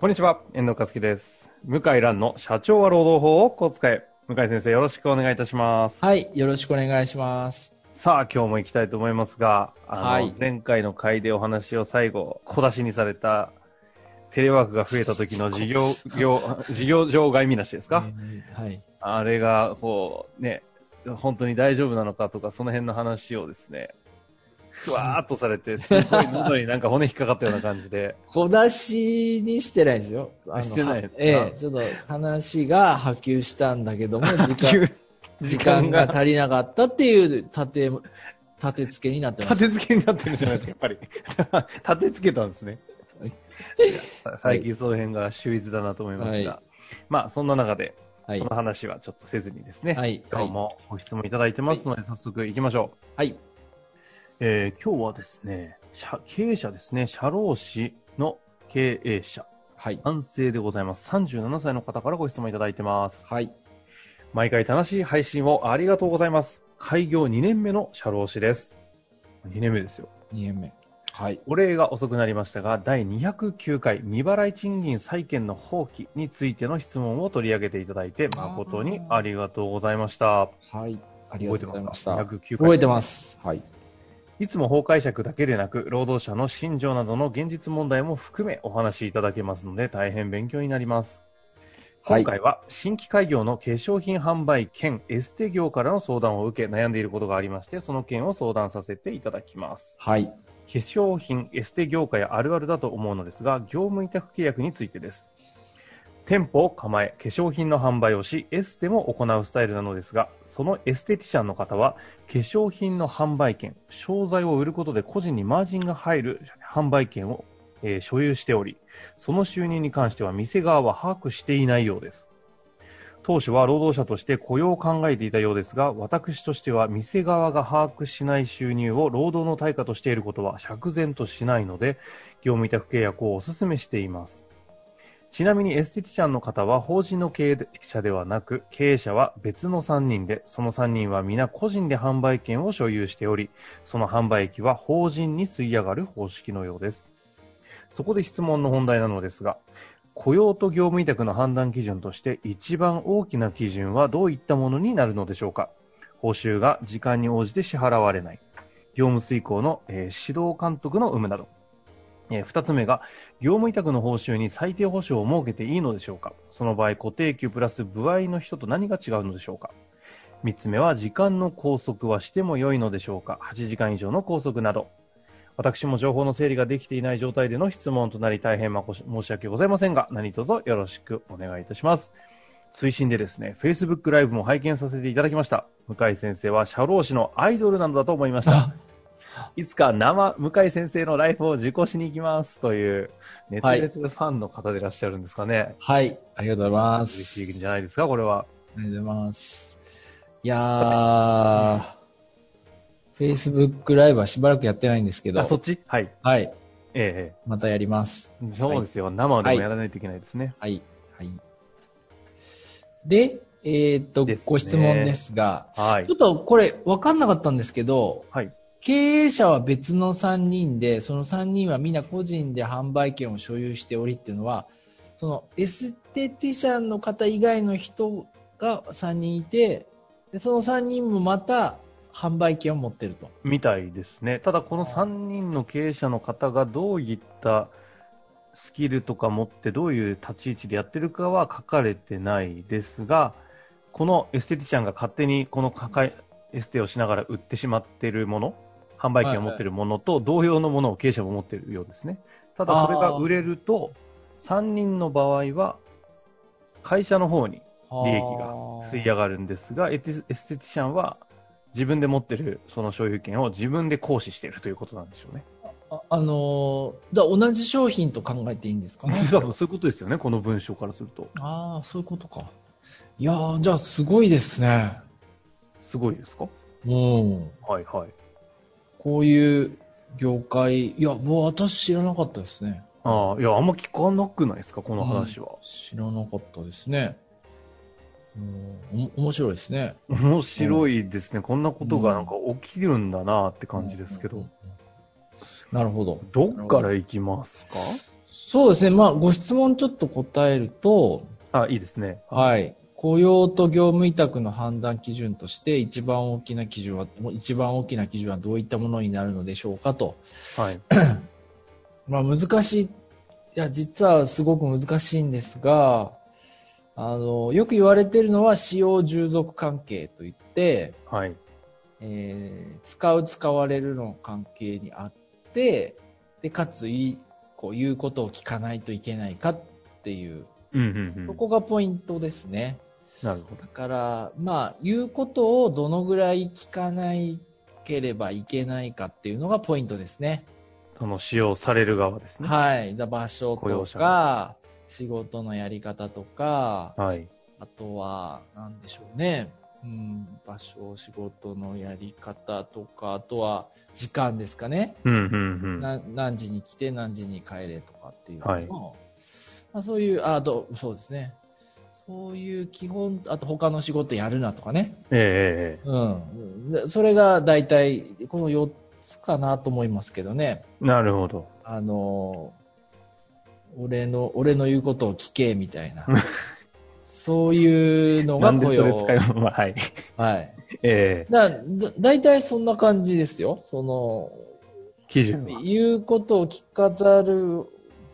こんにちは、遠藤和樹です。向井蘭の社長は労働法をこう使え。向井先生、よろしくお願いいたします。はい、よろしくお願いします。さあ、今日も行きたいと思いますが、あの、はい前回の回でお話を最後、小出しにされた、テレワークが増えた時の事業、業、事業場外見なしですか、はい。あれが、こう、ね、本当に大丈夫なのかとか、その辺の話をですね、ふわーっとされて、すごい喉になんか骨引っかかったような感じで、小出しにしてないですよ。あのしてないですか？ええ、ちょっと話が波及したんだけども、時急間、時間が足りなかったっていう立て、立て付けになってます。立て付けになってるじゃないですか、やっぱり。立て付けたんですね。はい最近その辺が秀逸だなと思いますが。はいまあ、そんな中で、はいその。話はちょっとせずにですね、はい。はい。今日もご質問いただいてますので、早速行きましょう。はい。えー今日はですね、社経営者ですね、社労士の経営者、はい。男性でございます。37歳の方からご質問いただいてます。はい。毎回楽しい配信をありがとうございます。開業2年目の社労士です。2年目ですよ。2年目。はい。お礼が遅くなりましたが、第209回未払い賃金債権の放棄についての質問を取り上げていただいて、誠にありがとうございました。はい。ありがとうございました。覚えてますか ?209 回。覚えてま。す。はい。いつも法解釈だけでなく、労働者の心情などの現実問題も含めお話しいただけますので、大変勉強になります。はい今回は新規開業の化粧品販売兼エステ業からの相談を受け悩んでいることがありまして、その件を相談させていただきます。はい。化粧品、エステ業界あるあるだと思うのですが、業務委託契約についてです。店舗を構え、化粧品の販売をし、エステも行うスタイルなのですが、そのエステティシャンの方は、化粧品の販売権、商材を売ることで個人にマージンが入る販売権を、えー所有しており、その収入に関しては店側は把握していないようです。当初は労働者として雇用を考えていたようですが、私としては店側が把握しない収入を労働の対価としていることは釈然としないので、業務委託契約をお勧めしています。ちなみにエステティシャンの方は法人の経営者ではなく、経営者は別の3人で、その3人は皆個人で販売権を所有しており、その販売益は法人に吸い上がる方式のようです。そこで質問の本題なのですが、雇用と業務委託の判断基準として一番大きな基準はどういったものになるのでしょうか？報酬が時間に応じて支払われない。業務遂行の、えー指導監督の有無など。えー二つ目が、業務委託の報酬に最低保障を設けていいのでしょうか？その場合、固定給プラス部合の人と何が違うのでしょうか？三つ目は、時間の拘束はしても良いのでしょうか ?8 時間以上の拘束など。私も情報の整理ができていない状態での質問となり大変申し訳ございませんが、何卒よろしくお願いいたします。推進でですね、Facebook ライブも拝見させていただきました。向井先生は社労士のアイドルなのだと思いました。いつか生、向井先生のライフを受講しに行きますという、熱烈ファンの方でいらっしゃるんですかね。はい。ありがとうございます。嬉しいんじゃないですか、これは。ありがとうございます。いやー、Facebook ライブはしばらくやってないんですけどあ、、そっち？はい。はい。えまたやります。えそうですよ。生でもやらないといけないですね。はい。はい。で、えっ、と、ねご質問ですが、はいちょ。っとこれ分かんなかったんですけど、はい。経営者は別の3人で、その3人はみんな個人で販売権を所有しておりっていうのは、そのエステティシャンの方以外の人が3人いて、でその3人もまた販売権を持ってると。みたいですね。ただ、この3人の経営者の方がどういったスキルとか持って、どういう立ち位置でやってるかは書かれてないですが、このエステティシャンが勝手にこの抱えエステをしながら売ってしまってるもの、販売権を持ってるものと同様のものを経営者も持ってるようですね。ただ、それが売れると、3人の場合は、会社の方に利益が吸い上がるんですが、エティエステティシャンは自分で持ってるその所有権を自分で行使しているということなんでしょうね。ああのーだ同じ商品と考えていいんですか？ね多分そういうことですよね、この文章からすると。ああ、そういうことか。いやー、じゃあすごいですね。すごいですか？うん。はいはい。こういう業界、いや、もう私知らなかったですね。ああ、いや、あんま聞かなくないですか、この話は。知らなかったですね。うん、お面白いですね。面白いですね。こんなことがなんか起きるんだなって感じですけどうんうん。うんなるほど。どっから行きますか？そうですね。まあ、ご質問ちょっと答えると、あ、いいですね。はい。雇用と業務委託の判断基準として一番大きな基準は、一番大きな基準はどういったものになるのでしょうかと。はい。まあ難しい。いや、実はすごく難しいんですが、あの、よく言われているのは使用従属関係といって、はい。えー使う使われるの関係にあって、で、かついい、こう、言うことを聞かないといけないかっていう、うんうんうん。そこがポイントですね。なるほど。だから、まあ、言うことをどのぐらい聞かないければいけないかっていうのがポイントですね。その使用される側ですね。はい。だ場所とか、仕事のやり方とか、はい。あとは、なんでしょうね。うん、場所、仕事のやり方とか、あとは時間ですかね。うんうんうん。な何時に来て何時に帰れとかっていうのはいも、まあ、そういう、ああと、そうですね。そういう基本、あと他の仕事やるなとかね。えええうん。でそれが大体、この4つかなと思いますけどね。えなるほど。あの、俺の、俺の言うことを聞け、みたいな。そういうのがなんで雇用。それ使うの？まあはい。はい。ええだ、だ、大体そんな感じですよ。その、基準は。言うことを聞かざる、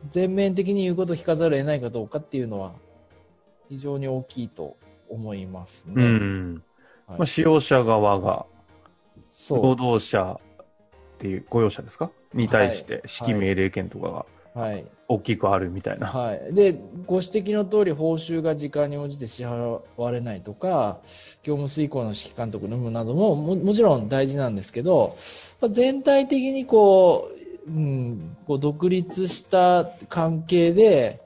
全面的に言うことを聞かざるを得ないかどうかっていうのは、非常に大きいと思いますね。うん。はいまあ、使用者側が。労働者っていう雇用者ですか？に対して指揮命令権とかがはい。大きくあるみたいな。はい。で、ご指摘の通り、報酬が時間に応じて支払われないとか、業務遂行の指揮監督の有無などもも、もちろん大事なんですけど、まあ全体的にこう、うん、こう独立した関係で、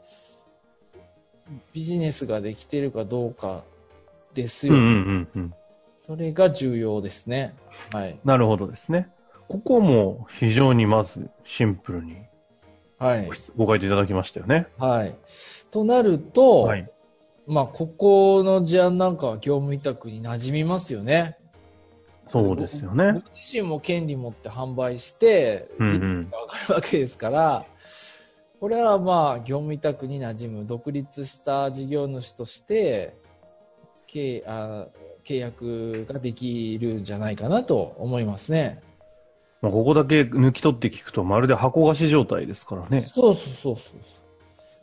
ビジネスができているかどうかですよ。うんうんうんうん。それが重要ですね。はい。なるほどですね。ここも非常にまずシンプルにはい。ご回答いただきましたよね。はい。となると、はい。まあ、ここの事案なんかは業務委託に馴染みますよね。そうですよね。僕自身も権利持って販売して、うんうん利益が上がるわけですから、これはまあ、業務委託に馴染む、独立した事業主として、契あ契約ができるんじゃないかなと思いますね。まあ、ここだけ抜き取って聞くとまるで箱貸し状態ですからね。そうそうそうそう。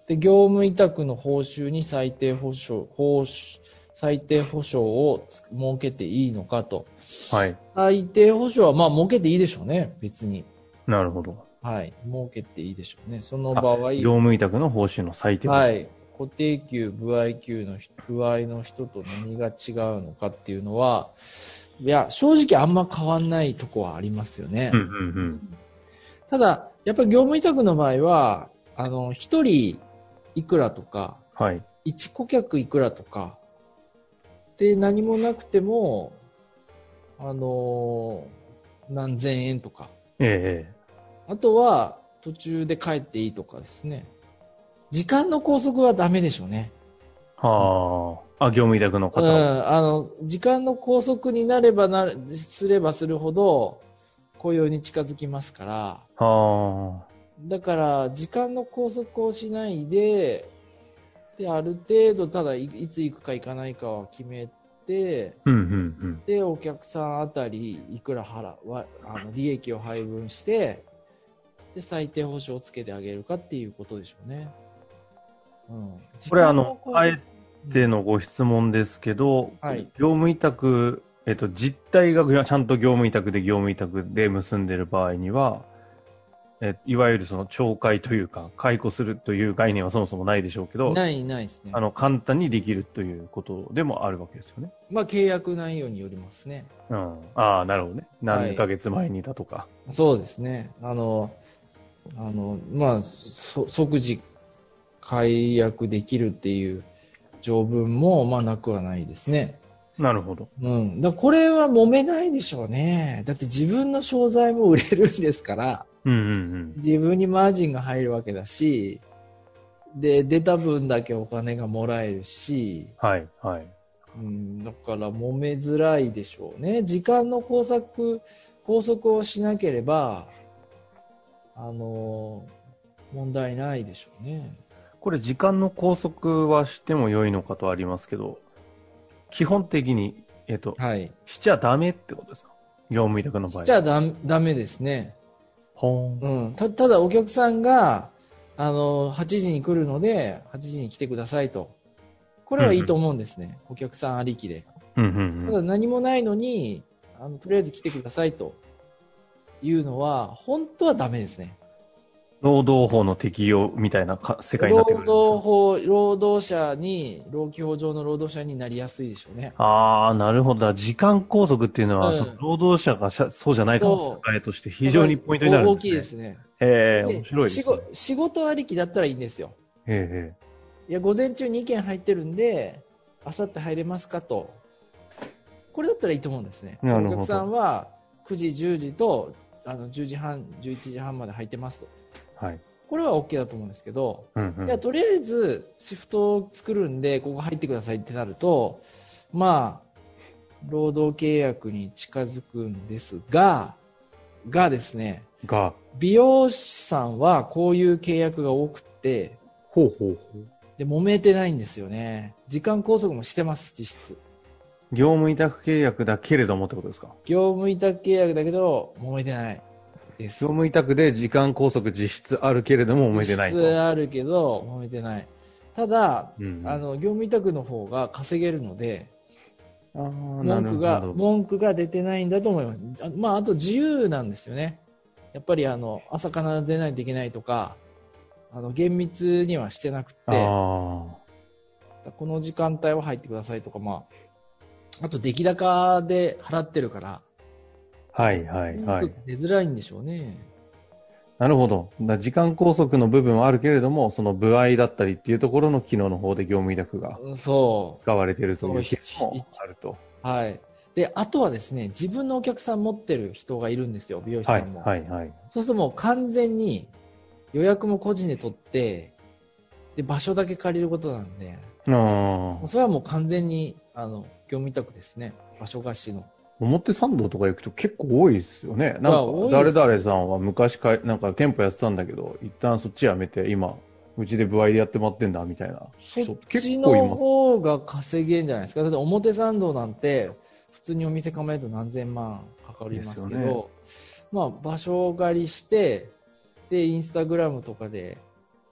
で、業務委託の報酬に最低保証、報酬最低保証をつ設けていいのかと。はい。最低保証はまあ設けていいでしょうね、別に。なるほど。はい。設けていいでしょうね。その場合、業務委託の報酬の最低。はい。固定給、歩合給の人、歩合の人と何が違うのかっていうのは、いや、正直あんま変わんないとこはありますよね。うんうんうん。ただ、やっぱり業務委託の場合は、あの、一人いくらとか、はい。一顧客いくらとか、で、何もなくても、あの何千円とか、ええあとは途中で帰っていいとかですね。時間の拘束はダメでしょうね。はあ。あ、業務委託のうん。あの、時間の拘束になればなる、すればするほど、雇用に近づきますから、はだから、時間の拘束をしないで、で、ある程度、ただい、いつ行くか行かないかは決めて、あ。うんうんうん。で、お客さんあたり、いくら払う、わあの、利益を配分して、で、最低保証をつけてあげるかっていうことでしょうね。うん。これあのあえでのご質問ですけど、はい業務委託、えっと、実態がちゃんと業務委託で業務委託で結んでる場合には、えいわゆるその懲戒というか、解雇するという概念はそもそもないでしょうけど、ない、ないですねあ。の、簡単にできるということでもあるわけですよね。まあ、契約内容によりますね。うん。ああ、なるほどね。何ヶ月前にだとか。そうですね。あの、あの、まあ、そ即時解約できるっていう条文も、まあ、なくはないですね。なるほど。うん。だこれは揉めないでしょうね。だって自分の商材も売れるんですから、うんうん自分にマージンが入るわけだし、で、出た分だけお金がもらえるし、うん。はい、はい。うん、だから揉めづらいでしょうね。時間の拘束、拘束をしなければ、あの、問題ないでしょうね。これ、時間の拘束はしても良いのかとありますけど、基本的に、えっ、と、はい。しちゃダメってことですか？業務委託の場合。しちゃダメダメですね。ほーん。うん。た、ただお客さんが、あの、8時に来るので、8時に来てくださいと。これはいいと思うんですね。お客さんありきで。うんうんうん。ただ何もないのに、あの、とりあえず来てくださいというのは、本当はダメですね。労働法の適用みたいなか世界になってくるん労ですよ働法、労働者に、労基法上の労働者になりやすいでしょうね。ああ、なるほど。時間拘束っていうのは、うんその労働者がしゃそうじゃないかの社会として非常にポイントになるん大です、ね。きいですね。へえ、で面白いです、ね。仕事ありきだったらいいんですよ。へいや、午前中2件入ってるんで、あさって入れますかと。これだったらいいと思うんですね。なるほどお客さんは9時、10時と、あの、10時半、11時半まで入ってますと。え。はい。これは OK だと思うんですけど、うんうん。いや、とりあえず、シフトを作るんで、ここ入ってくださいってなると、まあ、労働契約に近づくんですが、がですね、が、美容師さんはこういう契約が多くって、ほうほうほう。で、揉めてないんですよね。時間拘束もしてます、実質。業務委託契約だけれどもってことですか？業務委託契約だけど、揉めてない。です。業務委託で時間拘束実質あるけれども、揉めてないと。実質あるけど、揉めてない。ただ、うんうんあの、業務委託の方が稼げるので、文句が、文句が出てないんだと思います。あまあ、あと自由なんですよね。やっぱりあの、朝必ず出ないといけないとか、あの、厳密にはしてなくて、あこの時間帯は入ってくださいとか、まあ、あと出来高で払ってるから、あ。はいはいはい。出づらいんでしょうね。なるほど。時間拘束の部分はあるけれども、その部合だったりっていうところの機能の方で業務委託が使われているというケーもあると。う。はい。で、あとはですね、自分のお客さん持ってる人がいるんですよ、美容師はいさんも。はいはい。そうするともう完全に予約も個人で取って、で、場所だけ借りることなんで、あもあうそれはもう完全に、あの、業務委託ですね。場所貸しの。表参道とか行くと結構多いですよね。なんか誰々さんは昔か、なんか店舗やってたんだけど、一旦そっちやめて、今、うちで部合でやってもらってんだ、みたいなそ人っちの。方が稼げんじゃないですか。だって表参道なんて、普通にお店構えると何千万かかりますけど、まあ場所借りして、で、インスタグラムとかで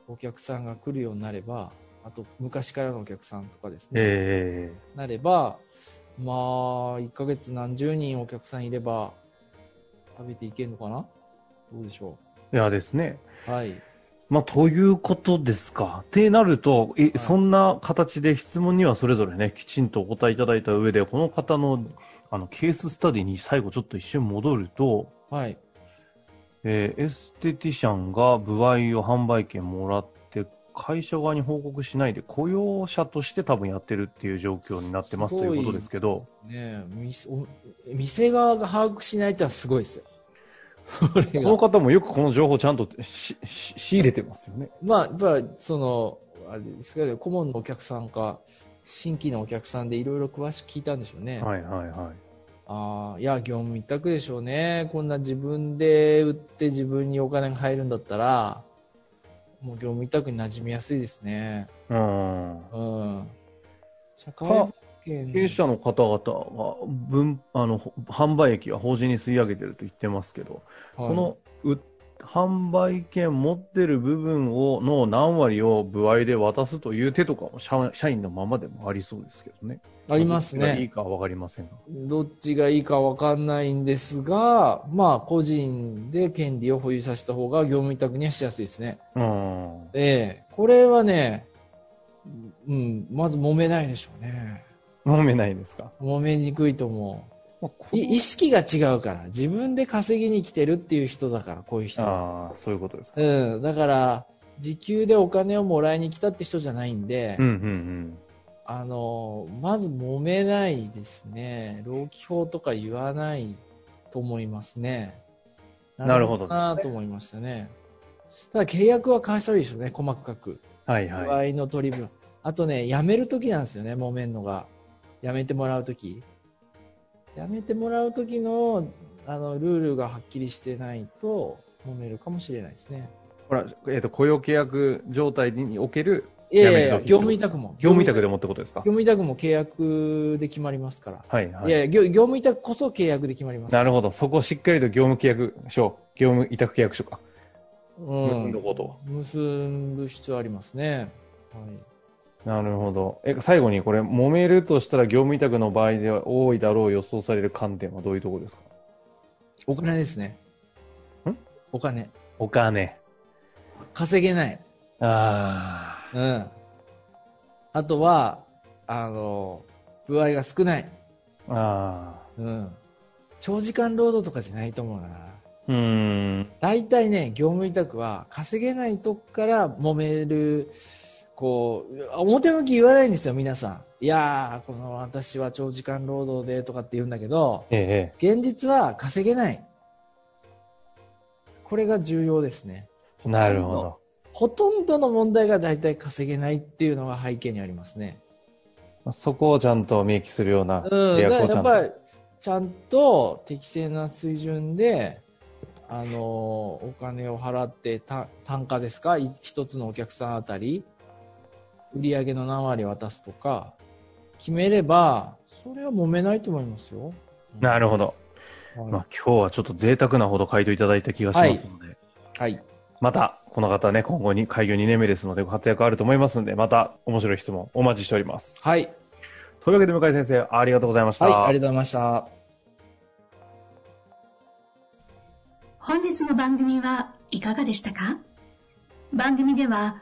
お客さんが来るようになれば、あと昔からのお客さんとかですね、えなれば、まあ、1ヶ月何十人お客さんいれば食べていけるのかな？どうでしょえいやですね。う。はい。まあ、ということですか。ってなると、え、はいそんな形で質問にはそれぞれね、きちんとお答えいただいた上で、この方の、あの、ケーススタディに最後ちょっと一瞬戻ると、はい。えーエステティシャンが部合を販売権もらって、会社側に報告しないで雇用者として多分やってるっていう状況になってますということですけど、ねえ店側が把握しないってのはすごいですよ。このが。方もよくこの情報ちゃんとしし仕入れてますよね。まあ、やっぱり、その、あれですけど、顧問のお客さんか、新規のお客さんでいろいろ詳しく聞いたんでしょうね。はいはいはい。ああ、いや、業務委託でしょうね。こんな自分で売って自分にお金が入るんだったら、もう業務委託に馴染みやすいですね。うん。うん。社会か保険経営者の方々が分あのほ販売益は法人に吸い上げてると言ってますけど、はいこのう販売権持ってる部分を、の何割を部合で渡すという手とかも社社員のままでもありそうですけどね。ありますどっちがいいね。かはわかりませんが。どっちがいいかわかんないんですが、まあ、個人で権利を保有させた方が業務委託にはしやすいですね。うん。ええこれはね、うん、まず揉めないでしょうね。飲めないんですか？揉めにくいと思う。い意識が違うから、自分で稼ぎに来てるっていう人だから、こういう人は。ああ、そういうことですか。うん、だから、時給でお金をもらいに来たって人じゃないんで、うんうんあの、まず揉めないですね。労基法とか言わないと思いますね。なるほどなと思いましたね。ただ契約は交わしたらいいでしょうね、細かく。うん。はい場はい。合の取り分。あとね、辞めるときなんですよね、揉めんのが。辞めてもらうとき。辞めてもらうときの、あの、ルールがはっきりしてないと、揉めるかもしれないですね。ほら、えっ、と、雇用契約状態におけるいやいや業務委託も。業務委託でもってことですか？業務委託も契約で決まりますから。はいはい。いやいや業、業務委託こそ契約で決まります。なるほど。そこをしっかりと業務契約書、業務委託契約書か。うん。結んどこうと。結ぶ必要ありますね。は。い。なるほど。え、最後にこれ、揉めるとしたら業務委託の場合では多いだろう予想される観点はどういうところですか？お金ですね。ん？お金。お金。稼げない。あうん。あとは、あの、部合が少ない。あ。ああ。うん。長時間労働とかじゃないと思うな。うーん。大体ね、業務委託は稼げないとこから揉める、こう、表向き言わないんですよ、皆さん。いやー、この私は長時間労働でとかって言うんだけど、え現実は稼げない。これが重要ですね。え。なるほど。ほとんどの問題が大体稼げないっていうのが背景にありますね。そこをちゃんと明記するようなうん、やっぱり、ちゃんと適正な水準で、あの、お金を払って、た単価ですか？い一つのお客さんあたり、売上の何割渡すとか、決めれば、それは揉めないと思いますよ。なるほど。はいまあ今日はちょっと贅沢なほど回答いただいた気がしますので、はい。また、この方ね、今後に開業2年目ですのでご活躍あると思いますので、また面白い質問お待ちしております。はい。というわけで向井先生、ありがとうございました。はい、ありがとうございました。本日の番組はいかがでしたか？番組では